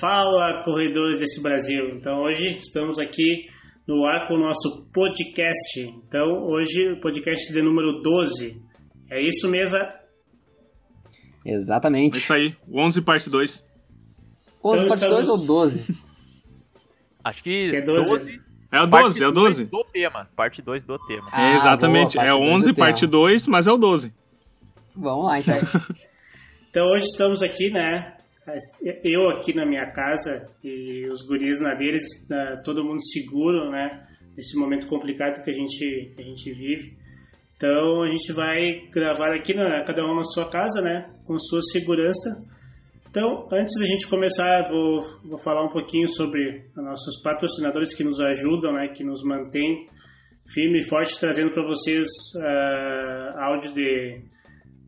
Fala, corredores desse Brasil. Então, hoje estamos aqui no ar com o nosso podcast. Então, hoje o podcast de número 12. É isso mesmo? Exatamente. É isso aí, 11 parte 2. 11 Então, parte 2 ou estamos- 12? Acho que, que é 12. 12. É o parte 12, é o dois 12. Do tema. Parte 2 do tema. Ah, é exatamente, boa, é parte dois 11 do tema. parte 2, mas é o 12. Vamos lá, então. Então, hoje estamos aqui, né? Eu aqui na minha casa e os guris na deles, né, todo mundo seguro, né? Nesse momento complicado que a gente, que a gente vive. Então, a gente vai gravar aqui, na, cada um na sua casa, né? Com sua segurança. Então, antes da gente começar, vou, vou falar um pouquinho sobre os nossos patrocinadores que nos ajudam, né? Que nos mantêm firme e forte, trazendo para vocês ah, áudio de,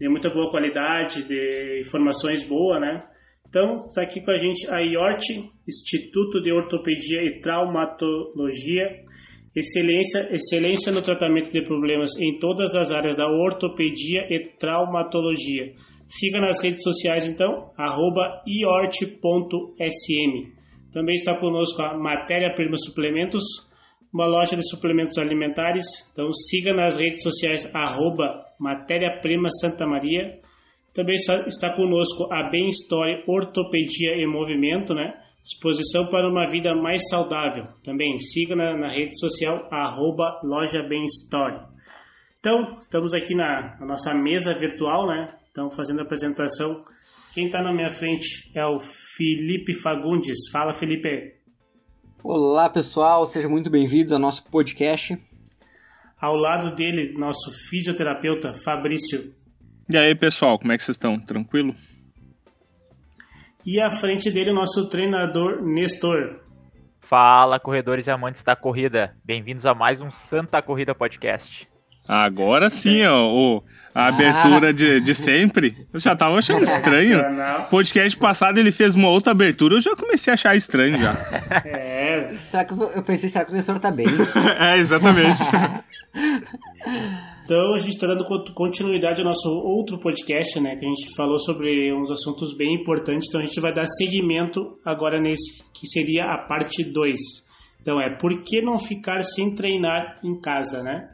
de muita boa qualidade, de informações boas, né? Então, está aqui com a gente a IORT, Instituto de Ortopedia e Traumatologia. Excelência, excelência no tratamento de problemas em todas as áreas da ortopedia e traumatologia. Siga nas redes sociais, então, iort.sm. Também está conosco a Matéria Prima Suplementos, uma loja de suplementos alimentares. Então siga nas redes sociais arroba Matéria Prima Santa Maria. Também está- conosco a Bem Story Ortopedia e Movimento, né? Disposição para uma vida mais saudável. Também siga na, na rede social arroba Loja Bem Story. Então, estamos aqui na, na nossa mesa virtual, né? Então, fazendo a apresentação. Quem está na minha frente é o Felipe Fagundes. Fala, Felipe. Olá, pessoal, sejam muito bem-vindos ao nosso podcast. Ao lado dele, nosso fisioterapeuta Fabrício. E aí, pessoal, como é que vocês estão? Tranquilo? E à frente dele, o nosso treinador Nestor. Fala, corredores e amantes da corrida. Bem-vindos a mais um Santa Corrida Podcast. Agora sim, ó, o- a abertura de, de sempre. Eu já tava achando estranho. Podcast passado ele fez uma outra abertura, eu já comecei a achar estranho já. É, Será que eu, eu pensei, será que o professor tá bem? é, exatamente. Então a gente está dando con- continuidade ao nosso outro podcast, né? Que a gente falou sobre uns assuntos bem importantes. Então a gente vai dar seguimento agora nesse que seria a parte 2. Então é por que não ficar sem treinar em casa, né?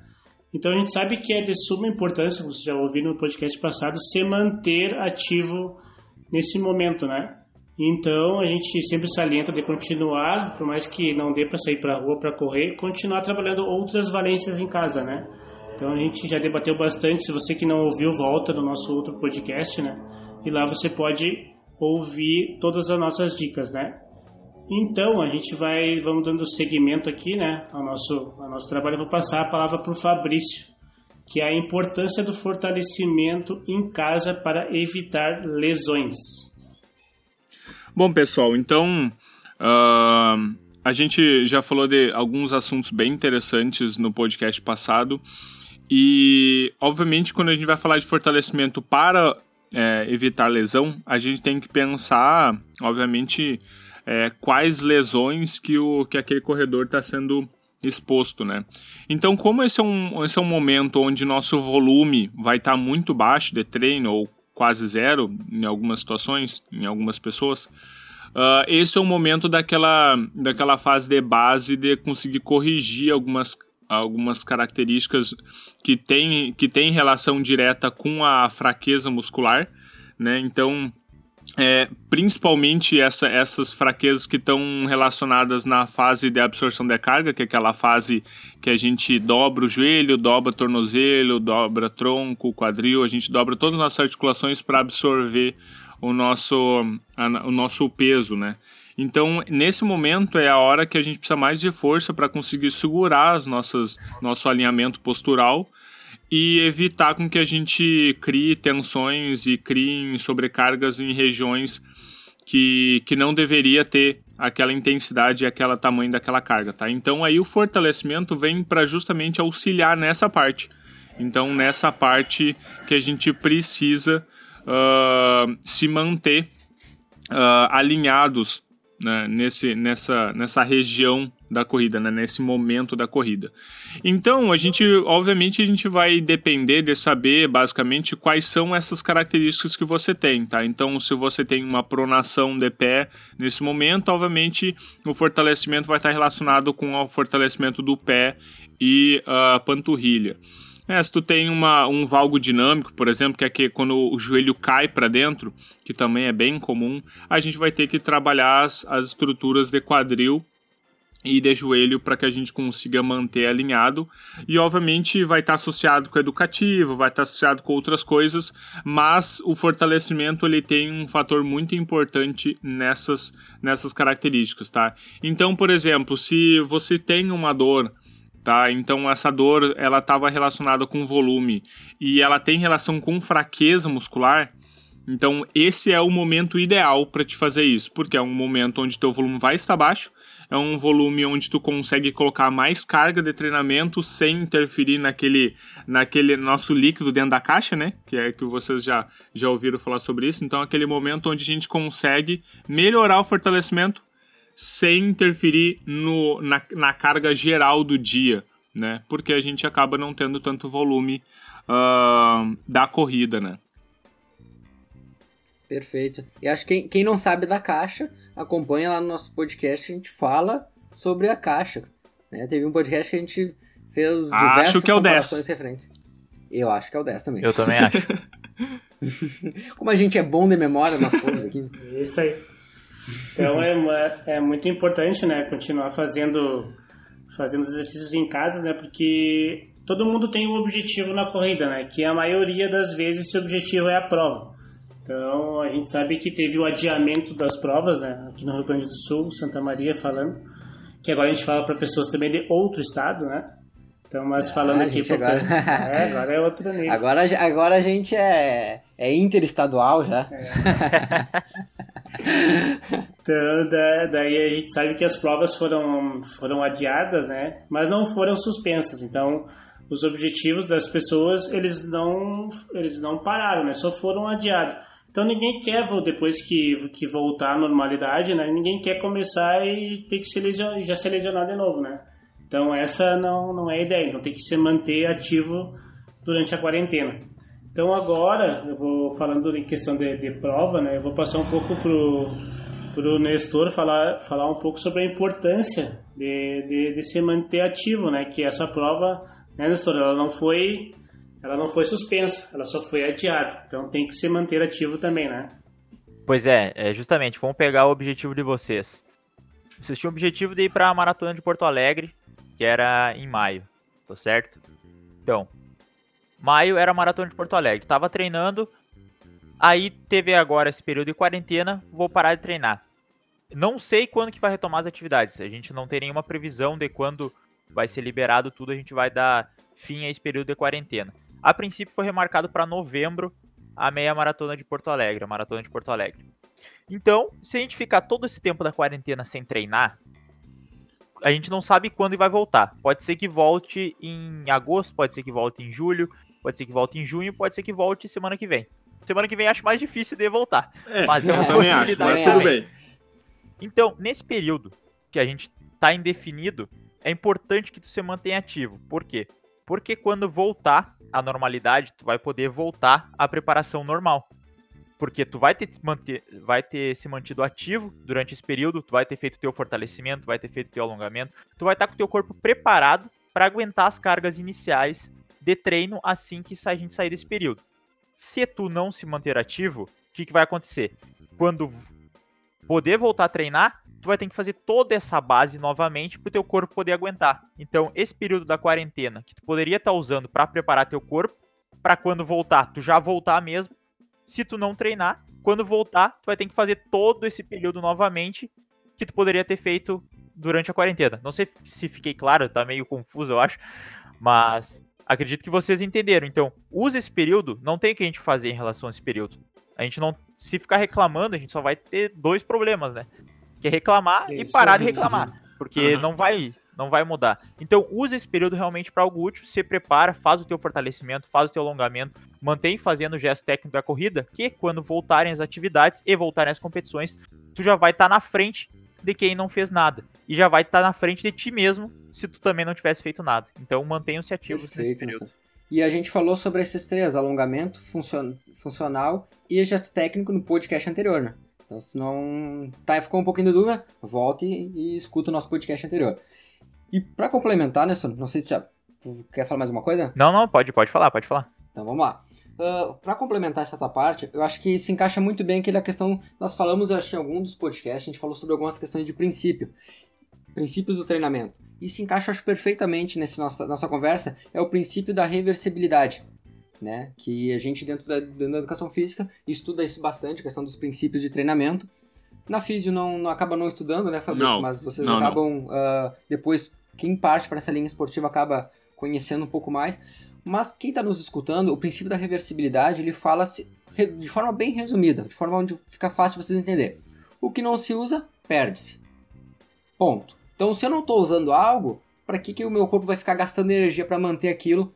Então a gente sabe que é de suma importância, vocês já ouviram no podcast passado, se manter ativo nesse momento, né? Então a gente sempre salienta de continuar, por mais que não dê para sair para a rua para correr, continuar trabalhando outras valências em casa, né? Então a gente já debateu bastante. Se você que não ouviu, volta no nosso outro podcast, né? E lá você pode ouvir todas as nossas dicas, né? Então a gente vai, vamos dando seguimento aqui, né? Ao nosso, ao nosso trabalho. Eu vou passar a palavra para o Fabrício, que é a importância do fortalecimento em casa para evitar lesões. Bom, pessoal, então ah, a gente já falou de alguns assuntos bem interessantes no podcast passado. E, obviamente, quando a gente vai falar de fortalecimento para é, evitar lesão, a gente tem que pensar, obviamente, é, quais lesões que, o, que aquele corredor está sendo exposto, né? Então, como esse é, um, esse é um momento onde nosso volume vai estar muito baixo de treino ou quase zero em algumas situações, em algumas pessoas, uh, esse é o momento daquela, daquela fase de base de conseguir corrigir algumas, algumas características que têm que tem relação direta com a fraqueza muscular, né? Então, é, principalmente essa, essas fraquezas que estão relacionadas na fase de absorção de carga, que é aquela fase que a gente dobra o joelho, dobra o tornozelo, dobra tronco, quadril, a gente dobra todas as nossas articulações para absorver o nosso, a, o nosso peso, né? Então, nesse momento é a hora que a gente precisa mais de força para conseguir segurar as nossas, nosso alinhamento postural e evitar com que a gente crie tensões e crie sobrecargas em regiões que, que não deveria ter aquela intensidade e aquela tamanho daquela carga, tá? Então aí o fortalecimento vem para justamente auxiliar nessa parte. Então nessa parte que a gente precisa uh, se manter uh, alinhados né, nesse, nessa, nessa região da corrida, né? Nesse momento da corrida. Então, a gente, obviamente, a gente vai depender de saber, basicamente, quais são essas características que você tem, tá? Então, se você tem uma pronação de pé nesse momento, obviamente, o fortalecimento vai estar relacionado com o fortalecimento do pé e a panturrilha. É, se tu tem uma, um valgo dinâmico, por exemplo, que é que quando o joelho cai para dentro, que também é bem comum, a gente vai ter que trabalhar as, as estruturas de quadril e de joelho para que a gente consiga manter alinhado e obviamente vai estar tá associado com educativo, vai estar tá associado com outras coisas, mas o fortalecimento ele tem um fator muito importante nessas nessas características, tá? Então, por exemplo, se você tem uma dor tá? Então essa dor ela estava relacionada com volume e ela tem relação com fraqueza muscular. Então esse é o momento ideal para te fazer isso, porque é um momento onde teu volume vai estar baixo, é um volume onde tu consegue colocar mais carga de treinamento sem interferir naquele, naquele nosso líquido dentro da caixa, né? Que é que vocês já, já ouviram falar sobre isso. Então, aquele momento onde a gente consegue melhorar o fortalecimento sem interferir no, na, na carga geral do dia, né? Porque a gente acaba não tendo tanto volume uh, da corrida, né? Perfeito. E acho que quem, não sabe da caixa, acompanha lá no nosso podcast, a gente fala sobre a caixa. Né? Teve um podcast que a gente fez diversas acho que é o 10. referentes. Eu acho que é o 10 também. Eu também acho. Como a gente é bom de memória, nós todos aqui. Isso aí. Então é, é muito importante, né, continuar fazendo fazendo exercícios em casa, né, porque todo mundo tem um objetivo na corrida, né, que a maioria das vezes esse objetivo é a prova. Então a gente sabe que teve o adiamento das provas, né, aqui no Rio Grande do Sul, Santa Maria falando, que agora a gente fala para pessoas também de outro estado, né, então, mas falando ah, aqui agora... é, agora é outro nível. Agora, agora a gente é, é interestadual já. É. então, da, daí a gente sabe que as provas foram, foram adiadas, né? Mas não foram suspensas. Então, os objetivos das pessoas, eles não, eles não pararam, né? Só foram adiados. Então ninguém quer, depois que, que voltar à normalidade, né? Ninguém quer começar e ter que se lesionar, já se lesionar de novo, né? Então essa não, não é a ideia, então tem que se manter ativo durante a quarentena. Então agora, eu vou falando em questão de, de prova, né, eu vou passar um pouco pro pro Nestor falar, falar um pouco sobre a importância de, de, de, se manter ativo, né? Que essa prova, né, Nestor, ela não foi ela não foi suspensa, ela só foi adiada. Então tem que se manter ativo também, né? Pois é, é justamente, vamos pegar o objetivo de vocês. Vocês tinham o objetivo de ir para a Maratona de Porto Alegre que era em maio, tô certo? Então, maio era a maratona de Porto Alegre, tava treinando, aí teve agora esse período de quarentena, vou parar de treinar. Não sei quando que vai retomar as atividades, a gente não tem nenhuma previsão de quando vai ser liberado tudo, a gente vai dar fim a esse período de quarentena. A princípio foi remarcado para novembro a meia maratona de Porto Alegre, a maratona de Porto Alegre. Então, se a gente ficar todo esse tempo da quarentena sem treinar, a gente não sabe quando vai voltar. Pode ser que volte em agosto, pode ser que volte em julho, pode ser que volte em junho, pode ser que volte semana que vem. Semana que vem acho mais difícil de voltar. É, mas é uma também acho, mas tudo bem. Então, nesse período que a gente tá indefinido, é importante que tu se mantenha ativo. Por quê? Porque quando voltar à normalidade, tu vai poder voltar à preparação normal porque tu vai ter, manter, vai ter se mantido ativo durante esse período, tu vai ter feito teu fortalecimento, vai ter feito teu alongamento, tu vai estar com o teu corpo preparado para aguentar as cargas iniciais de treino assim que a gente sair desse período. Se tu não se manter ativo, o que, que vai acontecer? Quando poder voltar a treinar, tu vai ter que fazer toda essa base novamente para o teu corpo poder aguentar. Então, esse período da quarentena que tu poderia estar usando para preparar teu corpo, para quando voltar, tu já voltar mesmo, se tu não treinar, quando voltar, tu vai ter que fazer todo esse período novamente que tu poderia ter feito durante a quarentena. Não sei se fiquei claro, tá meio confuso, eu acho, mas acredito que vocês entenderam. Então, usa esse período, não tem o que a gente fazer em relação a esse período. A gente não, se ficar reclamando, a gente só vai ter dois problemas, né? Que é reclamar Isso, e parar de reclamar, porque uhum. não vai não vai mudar. Então, usa esse período realmente para algo útil, se prepara, faz o teu fortalecimento, faz o teu alongamento, mantém fazendo o gesto técnico da corrida, que quando voltarem as atividades e voltarem as competições, tu já vai estar tá na frente de quem não fez nada. E já vai estar tá na frente de ti mesmo se tu também não tivesse feito nada. Então mantenha-se ativo Perfeito, nesse período. Nossa. E a gente falou sobre esses três, alongamento, funcion... funcional e gesto técnico no podcast anterior, né? Então, se não tá, ficou um pouquinho de dúvida, volte e escuta o nosso podcast anterior. E para complementar, Nelson, não sei se já quer falar mais uma coisa? Não, não, pode, pode falar, pode falar. Então vamos lá. Uh, para complementar essa tua parte, eu acho que se encaixa muito bem aquela questão. Nós falamos, acho que em algum dos podcasts, a gente falou sobre algumas questões de princípio, princípios do treinamento. E se encaixa, acho, perfeitamente nessa nossa, nossa conversa, é o princípio da reversibilidade. Né? Que a gente, dentro da, dentro da educação física, estuda isso bastante, a questão dos princípios de treinamento. Na físio não, não acaba não estudando, né, Fabrício? Não, Mas vocês não, acabam, uh, depois, quem parte para essa linha esportiva acaba conhecendo um pouco mais. Mas quem está nos escutando, o princípio da reversibilidade, ele fala de forma bem resumida, de forma onde fica fácil de vocês entenderem. O que não se usa, perde-se. Ponto. Então, se eu não estou usando algo, para que, que o meu corpo vai ficar gastando energia para manter aquilo?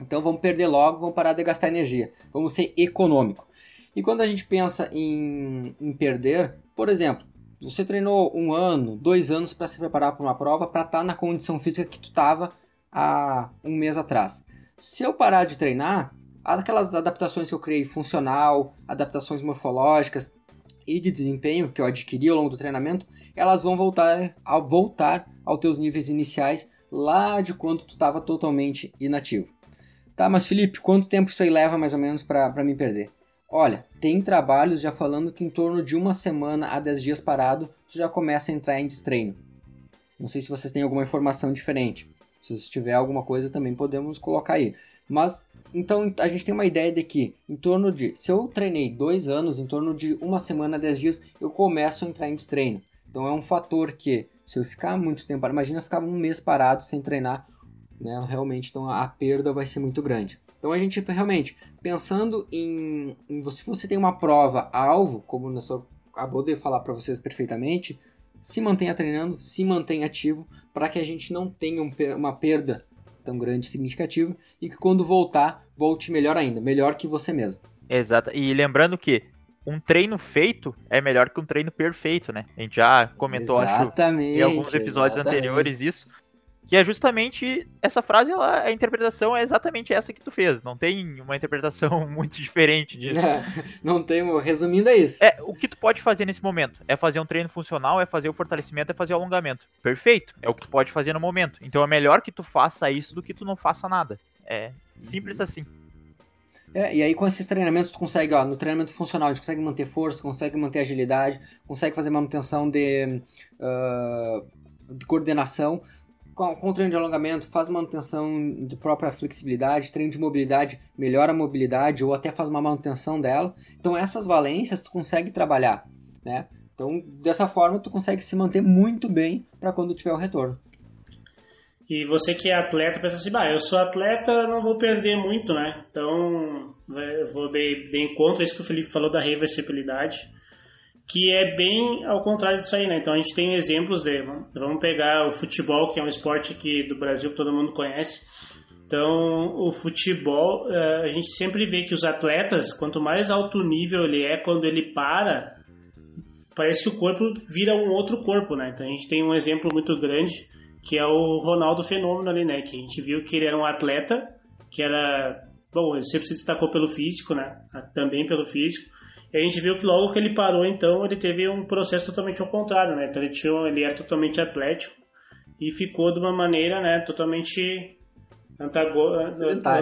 Então, vamos perder logo, vamos parar de gastar energia. Vamos ser econômico. E quando a gente pensa em, em perder, por exemplo, você treinou um ano, dois anos para se preparar para uma prova, para estar tá na condição física que tu estava há um mês atrás. Se eu parar de treinar, aquelas adaptações que eu criei funcional, adaptações morfológicas e de desempenho que eu adquiri ao longo do treinamento, elas vão voltar ao voltar aos teus níveis iniciais lá de quando tu estava totalmente inativo. Tá, mas Felipe, quanto tempo isso aí leva mais ou menos para me perder? Olha, tem trabalhos já falando que em torno de uma semana a 10 dias parado, tu já começa a entrar em destreino. Não sei se vocês têm alguma informação diferente. Se tiver alguma coisa também podemos colocar aí. Mas então a gente tem uma ideia de que em torno de. Se eu treinei dois anos, em torno de uma semana, dez dias, eu começo a entrar em destreino. Então é um fator que, se eu ficar muito tempo, imagina ficar um mês parado sem treinar, né? Realmente, então a perda vai ser muito grande. Então a gente realmente, pensando em, em se você tem uma prova alvo, como o Nestor acabou de falar para vocês perfeitamente, se mantenha treinando, se mantenha ativo, para que a gente não tenha um, uma perda tão grande, significativa, e que quando voltar, volte melhor ainda, melhor que você mesmo. Exato. E lembrando que um treino feito é melhor que um treino perfeito, né? A gente já comentou acho, em alguns episódios exatamente. anteriores isso. Que é justamente essa frase, ela, a interpretação é exatamente essa que tu fez. Não tem uma interpretação muito diferente disso. É, não tem, resumindo é isso. É, o que tu pode fazer nesse momento? É fazer um treino funcional, é fazer o fortalecimento, é fazer o alongamento. Perfeito. É o que tu pode fazer no momento. Então é melhor que tu faça isso do que tu não faça nada. É simples uhum. assim. É, e aí com esses treinamentos tu consegue, ó, no treinamento funcional, a gente consegue manter força, consegue manter agilidade, consegue fazer manutenção de, uh, de coordenação, com, treino de alongamento, faz manutenção de própria flexibilidade, treino de mobilidade, melhora a mobilidade ou até faz uma manutenção dela. Então essas valências tu consegue trabalhar, né? Então dessa forma tu consegue se manter muito bem para quando tiver o retorno. E você que é atleta pensa assim, bah, eu sou atleta, não vou perder muito, né? Então, eu vou de, de encontro a isso que o Felipe falou da reversibilidade que é bem ao contrário disso aí, né? Então a gente tem exemplos de, vamos pegar o futebol, que é um esporte aqui do Brasil que todo mundo conhece. Então, o futebol, eh, a gente sempre vê que os atletas, quanto mais alto nível ele é, quando ele para, parece que o corpo vira um outro corpo, né? Então a gente tem um exemplo muito grande, que é o Ronaldo Fenômeno ali, né? Que a gente viu que ele era um atleta, que era... Bom, ele sempre se destacou pelo físico, né? Também pelo físico e a gente viu que logo que ele parou, então, ele teve um processo totalmente ao contrário, né? Então ele, tinha, ele era totalmente atlético e ficou de uma maneira, né, totalmente antagônica,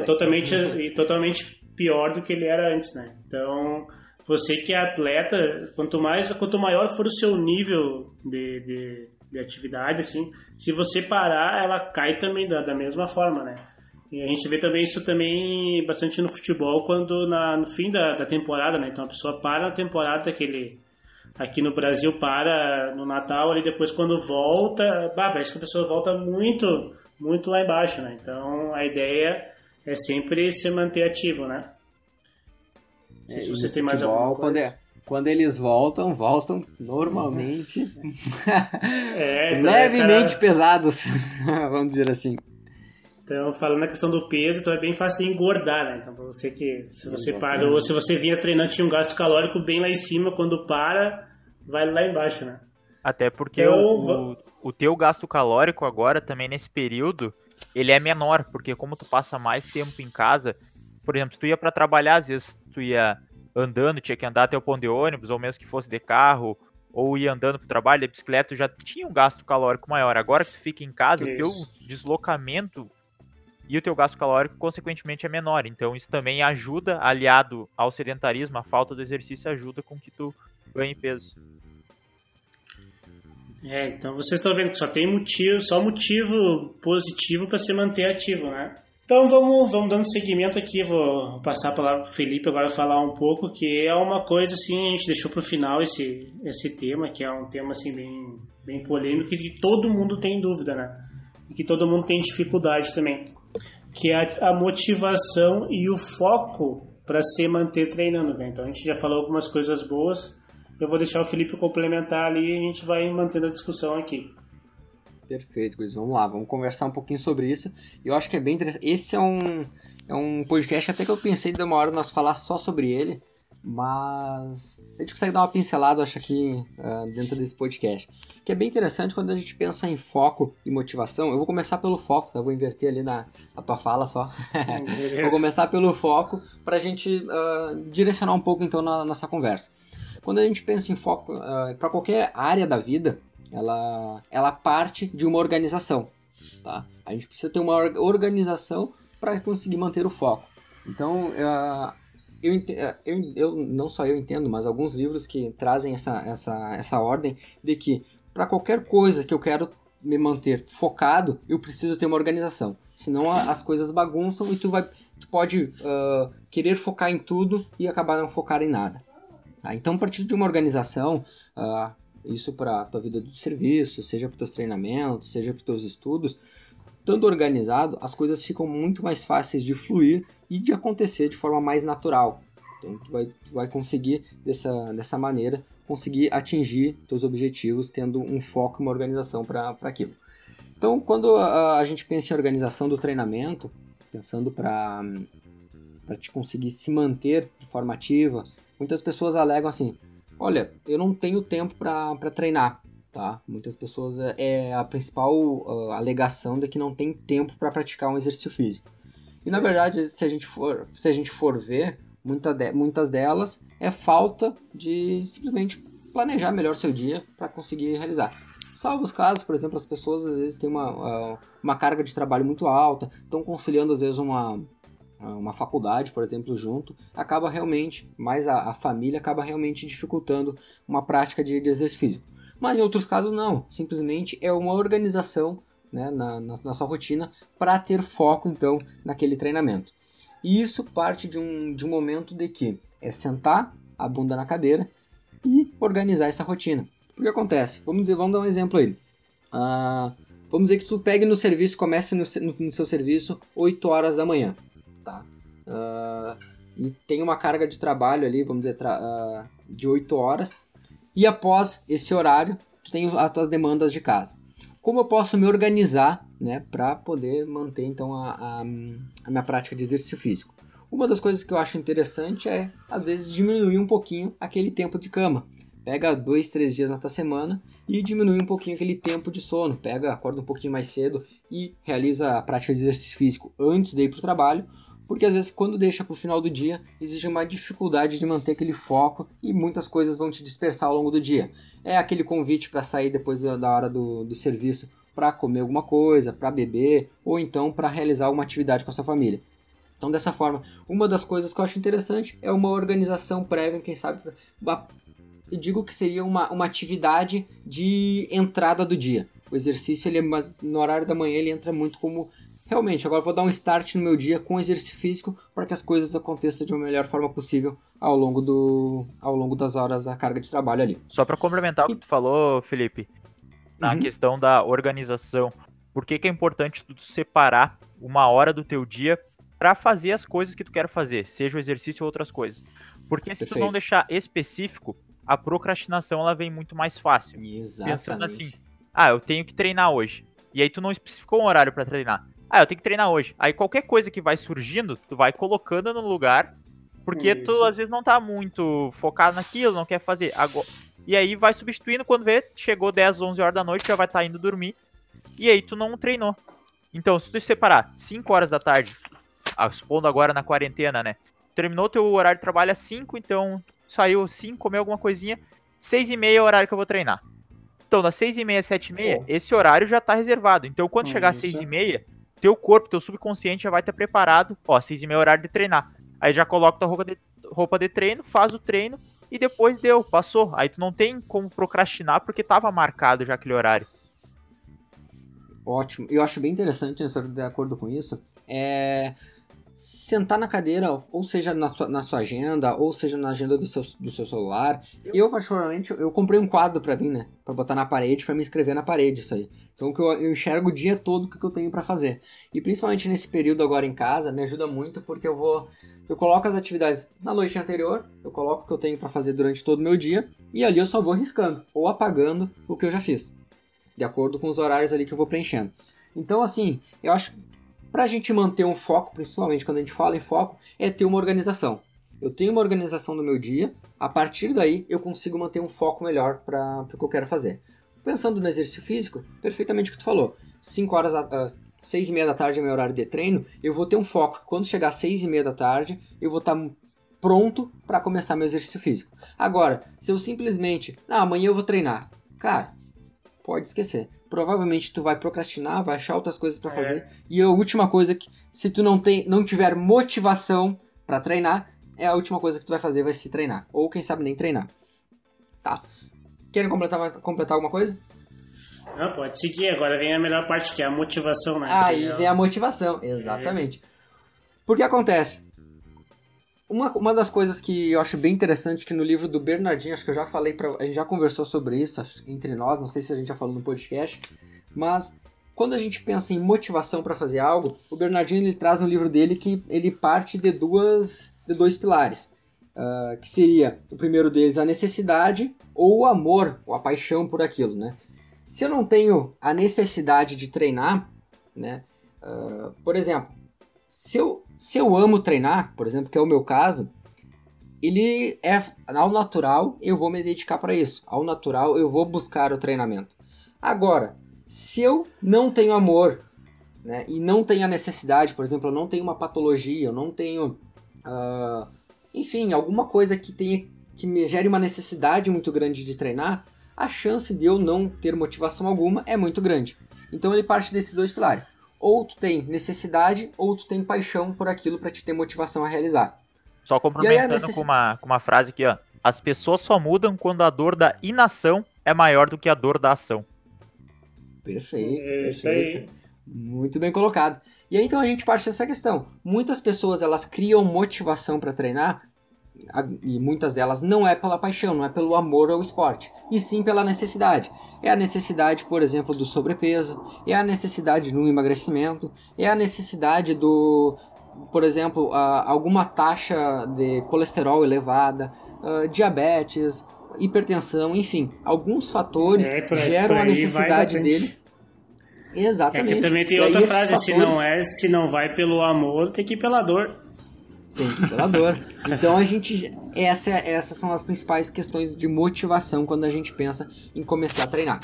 totalmente, e totalmente pior do que ele era antes, né? Então, você que é atleta, quanto mais, quanto maior for o seu nível de, de, de atividade, assim, se você parar, ela cai também da, da mesma forma, né? E a gente vê também isso também bastante no futebol, quando na, no fim da, da temporada, né? Então a pessoa para na temporada que ele aqui no Brasil para no Natal e depois quando volta, bah, parece que a pessoa volta muito, muito lá embaixo, né? Então a ideia é sempre se manter ativo, né? É, se você tem mais alguma coisa. Quando, é, quando eles voltam, voltam normalmente é, levemente cara... pesados, vamos dizer assim. Então, falando na questão do peso, então é bem fácil de engordar, né? Então, você que, se você parou, se você vinha treinando, tinha um gasto calórico bem lá em cima, quando para, vai lá embaixo, né? Até porque eu... o, o teu gasto calórico agora, também nesse período, ele é menor, porque como tu passa mais tempo em casa, por exemplo, se tu ia para trabalhar, às vezes tu ia andando, tinha que andar até o ponto de ônibus, ou mesmo que fosse de carro, ou ia andando pro trabalho, de bicicleta, já tinha um gasto calórico maior. Agora que tu fica em casa, isso. o teu deslocamento e o teu gasto calórico, consequentemente, é menor. Então, isso também ajuda, aliado ao sedentarismo, a falta do exercício ajuda com que tu ganhe peso. É, então vocês estão vendo que só tem motivo, só motivo positivo para se manter ativo, né? Então vamos, vamos dando seguimento aqui, vou passar a palavra para o Felipe agora falar um pouco, que é uma coisa assim, a gente deixou para o final esse, esse tema, que é um tema assim bem, bem polêmico que todo mundo tem dúvida, né? E que todo mundo tem dificuldade também, que é a, a motivação e o foco para se manter treinando, né? Então a gente já falou algumas coisas boas, eu vou deixar o Felipe complementar ali e a gente vai mantendo a discussão aqui. Perfeito, Cris. Vamos lá, vamos conversar um pouquinho sobre isso. Eu acho que é bem interessante. Esse é um, é um podcast que até que eu pensei de uma hora nós falar só sobre ele, mas a gente consegue dar uma pincelada, acho, aqui uh, dentro desse podcast. Que é bem interessante quando a gente pensa em foco e motivação. Eu vou começar pelo foco, tá? Vou inverter ali na, na tua fala só. vou começar pelo foco para a gente uh, direcionar um pouco então na nossa conversa. Quando a gente pensa em foco uh, ah, para qualquer área da vida, ela, ela parte de uma organização. Tá? A gente precisa ter uma organização para conseguir manter o foco. Então, uh, eu, eu, eu, não só eu entendo, mas alguns livros que trazem essa, essa, essa ordem de que para qualquer coisa que eu quero me manter focado, eu preciso ter uma organização. Senão as coisas bagunçam e tu, vai, tu pode uh, querer focar em tudo e acabar não focar em nada. Tá? Então, a partir de uma organização, uh, isso para a tua vida do serviço, seja para os teus treinamentos, seja para os teus estudos, estando organizado, as coisas ficam muito mais fáceis de fluir e de acontecer de forma mais natural. Então, tu vai, tu vai conseguir, dessa, dessa maneira, conseguir atingir teus objetivos tendo um foco e uma organização para aquilo. Então, quando a, a, gente pensa em organização do treinamento, pensando para te conseguir se manter de forma ativa, Muitas pessoas alegam assim: olha, eu não tenho tempo para treinar. Tá? Muitas pessoas é, é a principal uh, alegação de que não tem tempo para praticar um exercício físico. E na verdade, se a gente for, se a gente for ver, muita de, muitas delas é falta de simplesmente planejar melhor seu dia para conseguir realizar. Salvo os casos, por exemplo, as pessoas às vezes têm uma, uh, uma carga de trabalho muito alta, estão conciliando às vezes uma, uma faculdade, por exemplo, junto, acaba realmente, mais a, a família acaba realmente dificultando uma prática de, de, exercício físico. Mas em outros casos não, simplesmente é uma organização né, na, na, rotina para ter foco então naquele treinamento. E isso parte de um, de um momento de que é sentar a bunda na cadeira e organizar essa rotina. O que acontece? Vamos dizer, vamos dar um exemplo aí. Uh, vamos dizer que tu pegue no serviço, comece no, no, no seu serviço 8 horas da manhã tá? Uh, e tem uma carga de trabalho ali, vamos dizer, uh, de 8 horas. E após esse horário, tu tem as tuas demandas de casa. Como eu posso me organizar, né, para poder manter então a, a, a minha prática de exercício físico? Uma das coisas que eu acho interessante é, às vezes, diminuir um pouquinho aquele tempo de cama. Pega dois, três dias na tua semana e diminui um pouquinho aquele tempo de sono. Pega, acorda um pouquinho mais cedo e realiza a prática de exercício físico antes de ir para o trabalho porque às vezes quando deixa para o final do dia existe uma dificuldade de manter aquele foco e muitas coisas vão te dispersar ao longo do dia. É aquele convite para sair depois da hora do, do serviço para comer alguma coisa, para beber ou então para realizar uma atividade com a sua família. Então, dessa forma, uma das coisas que eu acho interessante é uma organização prévia, quem sabe. Eu digo que seria uma, uma atividade de entrada do dia. O exercício, ele é, mas no horário da manhã, ele entra muito como realmente, agora vou dar um start no meu dia com exercício físico para que as coisas aconteçam de uma melhor forma possível ao longo, do, ao longo das horas da carga de trabalho ali. Só para complementar e... o que tu falou, Felipe, na uhum. questão da organização, por que, que é importante tu separar uma hora do teu dia para fazer as coisas que tu quer fazer, seja o exercício ou outras coisas? Porque se Perfeito. tu não deixar específico, a procrastinação ela vem muito mais fácil. Exatamente. Pensando assim, ah, eu tenho que treinar hoje. E aí tu não especificou um horário para treinar. Ah, eu tenho que treinar hoje. Aí qualquer coisa que vai surgindo, tu vai colocando no lugar, porque Isso. tu às vezes não tá muito focado naquilo, não quer fazer. Agora, E aí vai substituindo quando vê, chegou 10, 11 horas da noite, já vai estar tá indo dormir. E aí tu não treinou. Então, se tu separar 5 horas da tarde, ah, supondo agora na quarentena, né? Terminou teu horário de trabalho às 5, então saiu 5, comeu alguma coisinha, 6 e meia é o horário que eu vou treinar. Então, das 6 e meia, 7 e meia, esse horário já tá reservado. Então, quando chegar às 6 e meia, teu corpo, teu subconsciente já vai estar preparado. Ó, 6 e meia é horário de treinar. Aí já coloca tua roupa de, roupa de treino, faz o treino e depois deu, passou. Aí tu não tem como procrastinar porque tava marcado já aquele horário. Ótimo. Eu acho bem interessante, né, de acordo com isso, é sentar na cadeira, ou seja na sua, na sua agenda, ou seja na agenda do seu, do seu celular. Eu, particularmente, eu comprei um quadro para mim, né? Pra botar na parede, para me escrever na parede isso aí. Então que eu, eu enxergo o dia todo o que eu tenho para fazer. E principalmente nesse período agora em casa, me ajuda muito porque eu vou... Eu coloco as atividades na noite anterior, eu coloco o que eu tenho para fazer durante todo o meu dia, e ali eu só vou riscando, ou apagando o que eu já fiz. De acordo com os horários ali que eu vou preenchendo. Então, assim, eu acho para a gente manter um foco, principalmente quando a gente fala em foco, é ter uma organização. Eu tenho uma organização do meu dia, a partir daí eu consigo manter um foco melhor para o que eu quero fazer. Pensando no exercício físico, perfeitamente o que tu falou. 5 horas, uh, 6 e meia da tarde é meu horário de treino, eu vou ter um foco. Quando chegar às 6 e meia da tarde, eu vou estar tá pronto para começar meu exercício físico. Agora, se eu simplesmente, ah, amanhã eu vou treinar. Cara, pode esquecer provavelmente tu vai procrastinar, vai achar outras coisas para é. fazer. E a última coisa que se tu não tem, não tiver motivação para treinar, é a última coisa que tu vai fazer vai se treinar, ou quem sabe nem treinar. Tá. Querem completar completar alguma coisa? Não, pode seguir. Agora vem a melhor parte, que é a motivação, né? Aí vem a motivação, exatamente. Porque acontece, uma, uma das coisas que eu acho bem interessante que no livro do Bernardinho, acho que eu já falei para a gente já conversou sobre isso entre nós, não sei se a gente já falou no podcast, mas quando a gente pensa em motivação para fazer algo, o Bernardinho ele traz no livro dele que ele parte de duas de dois pilares, uh, que seria o primeiro deles a necessidade ou o amor, ou a paixão por aquilo, né? Se eu não tenho a necessidade de treinar, né? Uh, por exemplo, se eu, se eu amo treinar, por exemplo, que é o meu caso, ele é ao natural, eu vou me dedicar para isso. Ao natural, eu vou buscar o treinamento. Agora, se eu não tenho amor, né, e não tenho a necessidade, por exemplo, eu não tenho uma patologia, eu não tenho, uh, enfim, alguma coisa que tenha que me gere uma necessidade muito grande de treinar, a chance de eu não ter motivação alguma é muito grande. Então ele parte desses dois pilares ou tu tem necessidade ou tu tem paixão por aquilo para te ter motivação a realizar. Só complementando necess... com, uma, com uma frase aqui, ó. As pessoas só mudam quando a dor da inação é maior do que a dor da ação. Perfeito, é perfeito. Muito bem colocado. E aí então a gente parte dessa questão. Muitas pessoas elas criam motivação para treinar e muitas delas não é pela paixão, não é pelo amor ao esporte, e sim pela necessidade. É a necessidade, por exemplo, do sobrepeso, é a necessidade no emagrecimento, é a necessidade do, por exemplo, alguma taxa de colesterol elevada, diabetes, hipertensão, enfim, alguns fatores é, por, geram a necessidade dele. Exatamente. É que também tem outra frase, fatores... se não é, se não vai pelo amor, tem que ir pela dor. Tem que pela dor. Então a gente. Essa, essas são as principais questões de motivação quando a gente pensa em começar a treinar.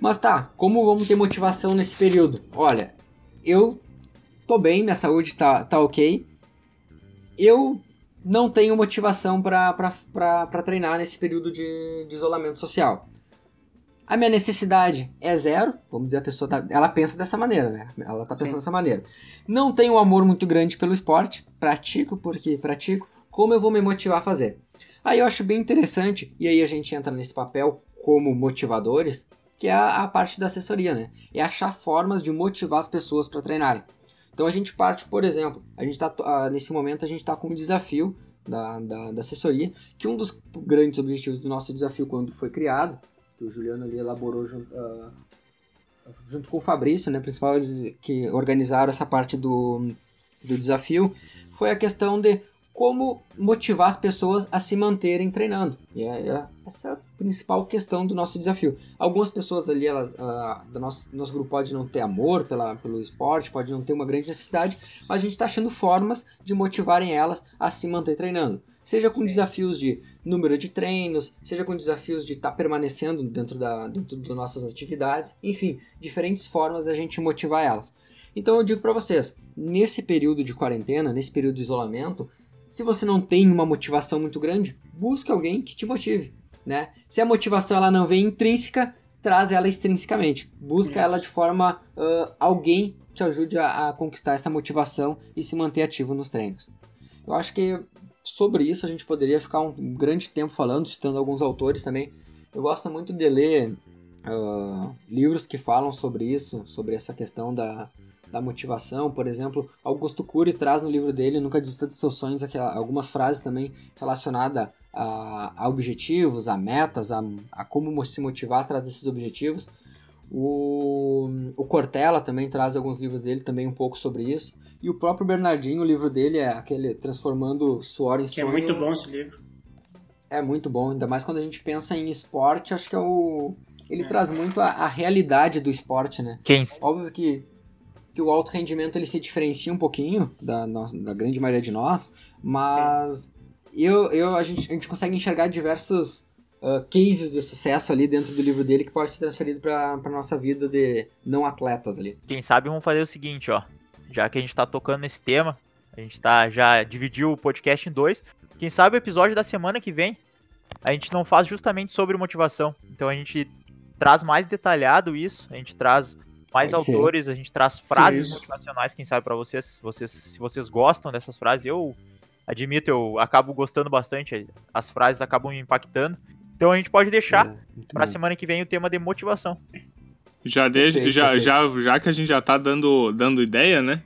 Mas tá, como vamos ter motivação nesse período? Olha, eu tô bem, minha saúde tá, tá ok. Eu não tenho motivação para treinar nesse período de, de isolamento social. A minha necessidade é zero, vamos dizer, a pessoa tá, ela pensa dessa maneira, né? Ela tá Sim. pensando dessa maneira. Não tenho um amor muito grande pelo esporte, pratico porque pratico, como eu vou me motivar a fazer? Aí eu acho bem interessante, e aí a gente entra nesse papel como motivadores, que é a, a parte da assessoria, né? É achar formas de motivar as pessoas para treinarem. Então a gente parte, por exemplo, a gente tá, nesse momento a gente está com um desafio da, da, da assessoria, que um dos grandes objetivos do nosso desafio quando foi criado que o Juliano ali elaborou junto, uh, junto com o Fabrício, né, principal eles que organizaram essa parte do, do desafio, foi a questão de como motivar as pessoas a se manterem treinando. E é, é, essa é a principal questão do nosso desafio. Algumas pessoas ali, elas, uh, do nosso, nosso grupo pode não ter amor pela, pelo esporte, pode não ter uma grande necessidade, mas a gente está achando formas de motivarem elas a se manter treinando. Seja com Sim. desafios de número de treinos, seja com desafios de estar permanecendo dentro, da, dentro das nossas atividades, enfim, diferentes formas da gente motivar elas. Então eu digo para vocês, nesse período de quarentena, nesse período de isolamento, se você não tem uma motivação muito grande, busque alguém que te motive, né? Se a motivação ela não vem intrínseca, traz ela extrinsecamente. Busca Isso. ela de forma ah, alguém te ajude a, a conquistar essa motivação e se manter ativo nos treinos. Eu acho que sobre isso a gente poderia ficar um grande tempo falando, citando alguns autores também. Eu gosto muito de ler ah, livros que falam sobre isso, sobre essa questão da, da motivação. Por exemplo, Augusto Cury traz no livro dele, Nunca Desista dos Seus Sonhos, algumas frases também relacionadas a, a objetivos, a metas, a, a como mo- se motivar atrás desses objetivos. O, o Cortella também traz alguns livros dele também um pouco sobre isso. E o próprio Bernardinho, o livro dele é aquele Transformando Suor em Que é Sonho. muito bom esse livro. É muito bom, ainda mais quando a gente pensa em esporte, acho que é o. Ele É. traz muito a, a realidade do esporte, né? Quem? Óbvio que, que o alto rendimento ele se diferencia um pouquinho da, nossa, da grande maioria de nós, mas eu, eu, a, gente, a gente consegue enxergar diversos ah, cases de sucesso ali dentro do livro dele que pode ser transferido para a nossa vida de não atletas ali. Quem sabe vamos fazer o seguinte, ó. Já que a gente tá tocando nesse tema, a gente tá, já dividiu o podcast em dois. Quem sabe o episódio da semana que vem a gente não faz justamente sobre motivação. Então a gente traz mais detalhado isso, a gente traz mais Pode ser. autores, a gente traz frases Isso. motivacionais, quem sabe pra vocês, se vocês, se vocês gostam dessas frases, eu admito, eu acabo gostando bastante, as frases acabam me impactando. Então a gente pode deixar É, bom. semana que vem o tema de motivação. Já, deixa, Perfeito, já, perfeito. já, já que a gente já tá dando, dando ideia, né?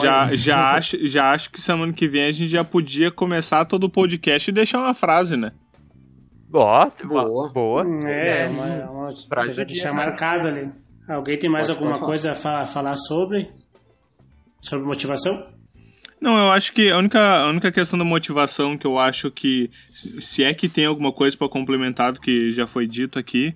Já, já, acho, já acho que semana que vem a gente já podia começar todo o podcast e deixar uma frase, né? Ó, Boa. boa. Hum, É, uma, uma Frase coisa do que dia, deixar marcado ali. Alguém tem mais Pode- alguma pode falar. coisa a fa- falar sobre? Sobre motivação? Não, eu acho que a única, a única questão da motivação que eu acho que, se é que tem alguma coisa para complementar do que já foi dito aqui,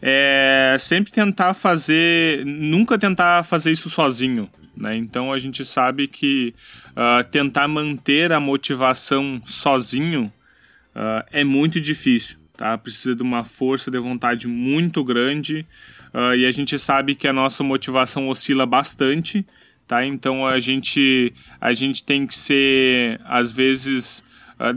é sempre tentar fazer, nunca tentar fazer isso sozinho, né? Então a gente sabe que ah, tentar manter a motivação sozinho ah, é muito difícil, tá? Precisa de uma força de vontade muito grande ah, e a gente sabe que a nossa motivação oscila bastante, tá? Então a gente a gente tem que ser às vezes ah,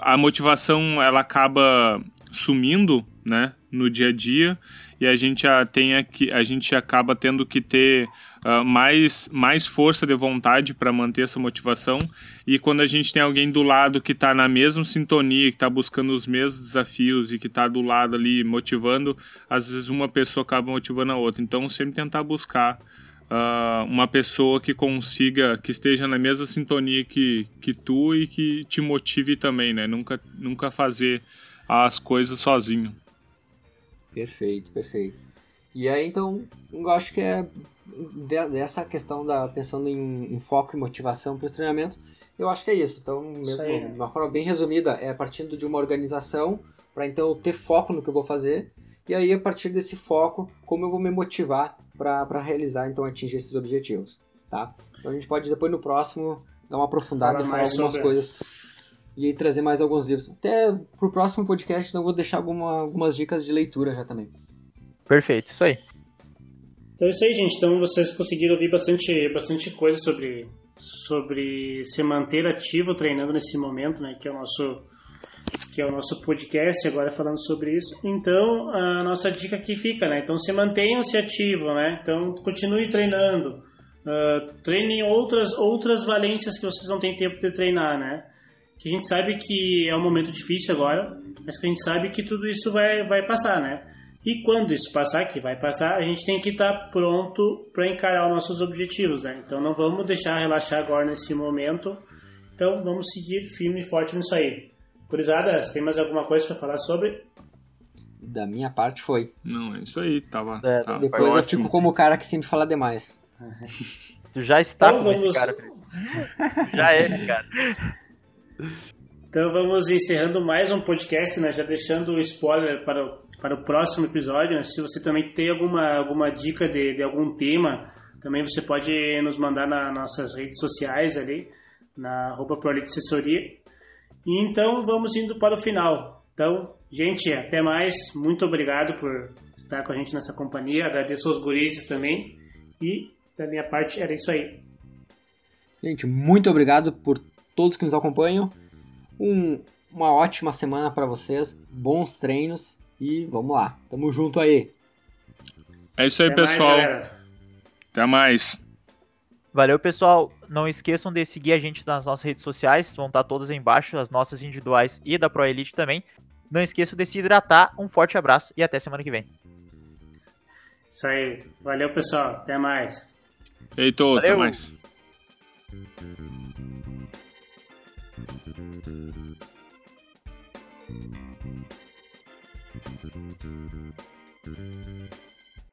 a motivação ela acaba sumindo, né, no dia a dia e a gente a, tem que a gente acaba tendo que ter ah, mais mais força de vontade para manter essa motivação e quando a gente tem alguém do lado que está na mesma sintonia, que está buscando os mesmos desafios e que está do lado ali motivando, às vezes uma pessoa acaba motivando a outra. Então sempre tentar buscar ah, uma pessoa que consiga, que esteja na mesma sintonia que, que tu e que te motive também, né? Nunca, nunca fazer as coisas sozinho. Perfeito, perfeito. E aí, então, eu acho que é de- dessa questão da pensando em, em foco e motivação para os treinamentos, eu acho que é isso. Então, mesmo aí. de uma forma bem resumida, é partindo de uma organização para então eu ter foco no que eu vou fazer e aí a partir desse foco, como eu vou me motivar para realizar então atingir esses objetivos, tá? Então a gente pode depois no próximo dar uma aprofundada Fala e falar mais algumas sobre- coisas e aí trazer mais alguns livros. Até pro próximo podcast, então eu vou deixar alguma, algumas dicas de leitura já também. Perfeito, isso aí. Então é isso aí, gente. Então vocês conseguiram ouvir bastante, bastante coisa sobre, sobre se manter ativo treinando nesse momento, né? Que é o nosso que é o nosso podcast agora falando sobre isso. Então a nossa dica aqui fica, né? Então se mantenham-se ativo, né? Então continue treinando. Uh, treinem outras outras valências que vocês não têm tempo de treinar, né? Que a gente sabe que é um momento difícil agora, mas que a gente sabe que tudo isso vai, vai passar, né? E quando isso passar, que vai passar, a gente tem que estar pronto para encarar os nossos objetivos, né? Então não vamos deixar relaxar agora nesse momento. Então vamos seguir firme e forte nisso aí. Curizada, você tem mais alguma coisa para falar sobre? Da minha parte foi. Não, é isso aí, tava. É, tá- Depois eu ótimo. fico como o cara que sempre fala demais. Tu já está Então com vamos- esse cara, já é, cara. Então vamos encerrando mais um podcast, né? Já deixando o spoiler para o, para o próximo episódio. né? Se você também tem alguma, alguma dica de, de algum tema, também você pode nos mandar nas nossas redes sociais ali, na arroba Prolite Assessoria. E então vamos indo para o final. Então, gente, até mais. Muito obrigado por estar com a gente nessa companhia. Agradeço aos gurizes também. E da minha parte era isso aí. Gente, muito obrigado por todos que nos acompanham. Um, uma ótima semana para vocês, bons treinos e vamos lá. Tamo junto aí. É isso aí, Até mais, pessoal. galera. Até mais. Valeu, pessoal. Não esqueçam de seguir a gente nas nossas redes sociais, vão estar todas aí embaixo, as nossas individuais e da Pro Elite também. Não esqueçam de se hidratar. Um forte abraço e até semana que vem. Isso aí. Valeu, pessoal. Até mais. Eito, até mais.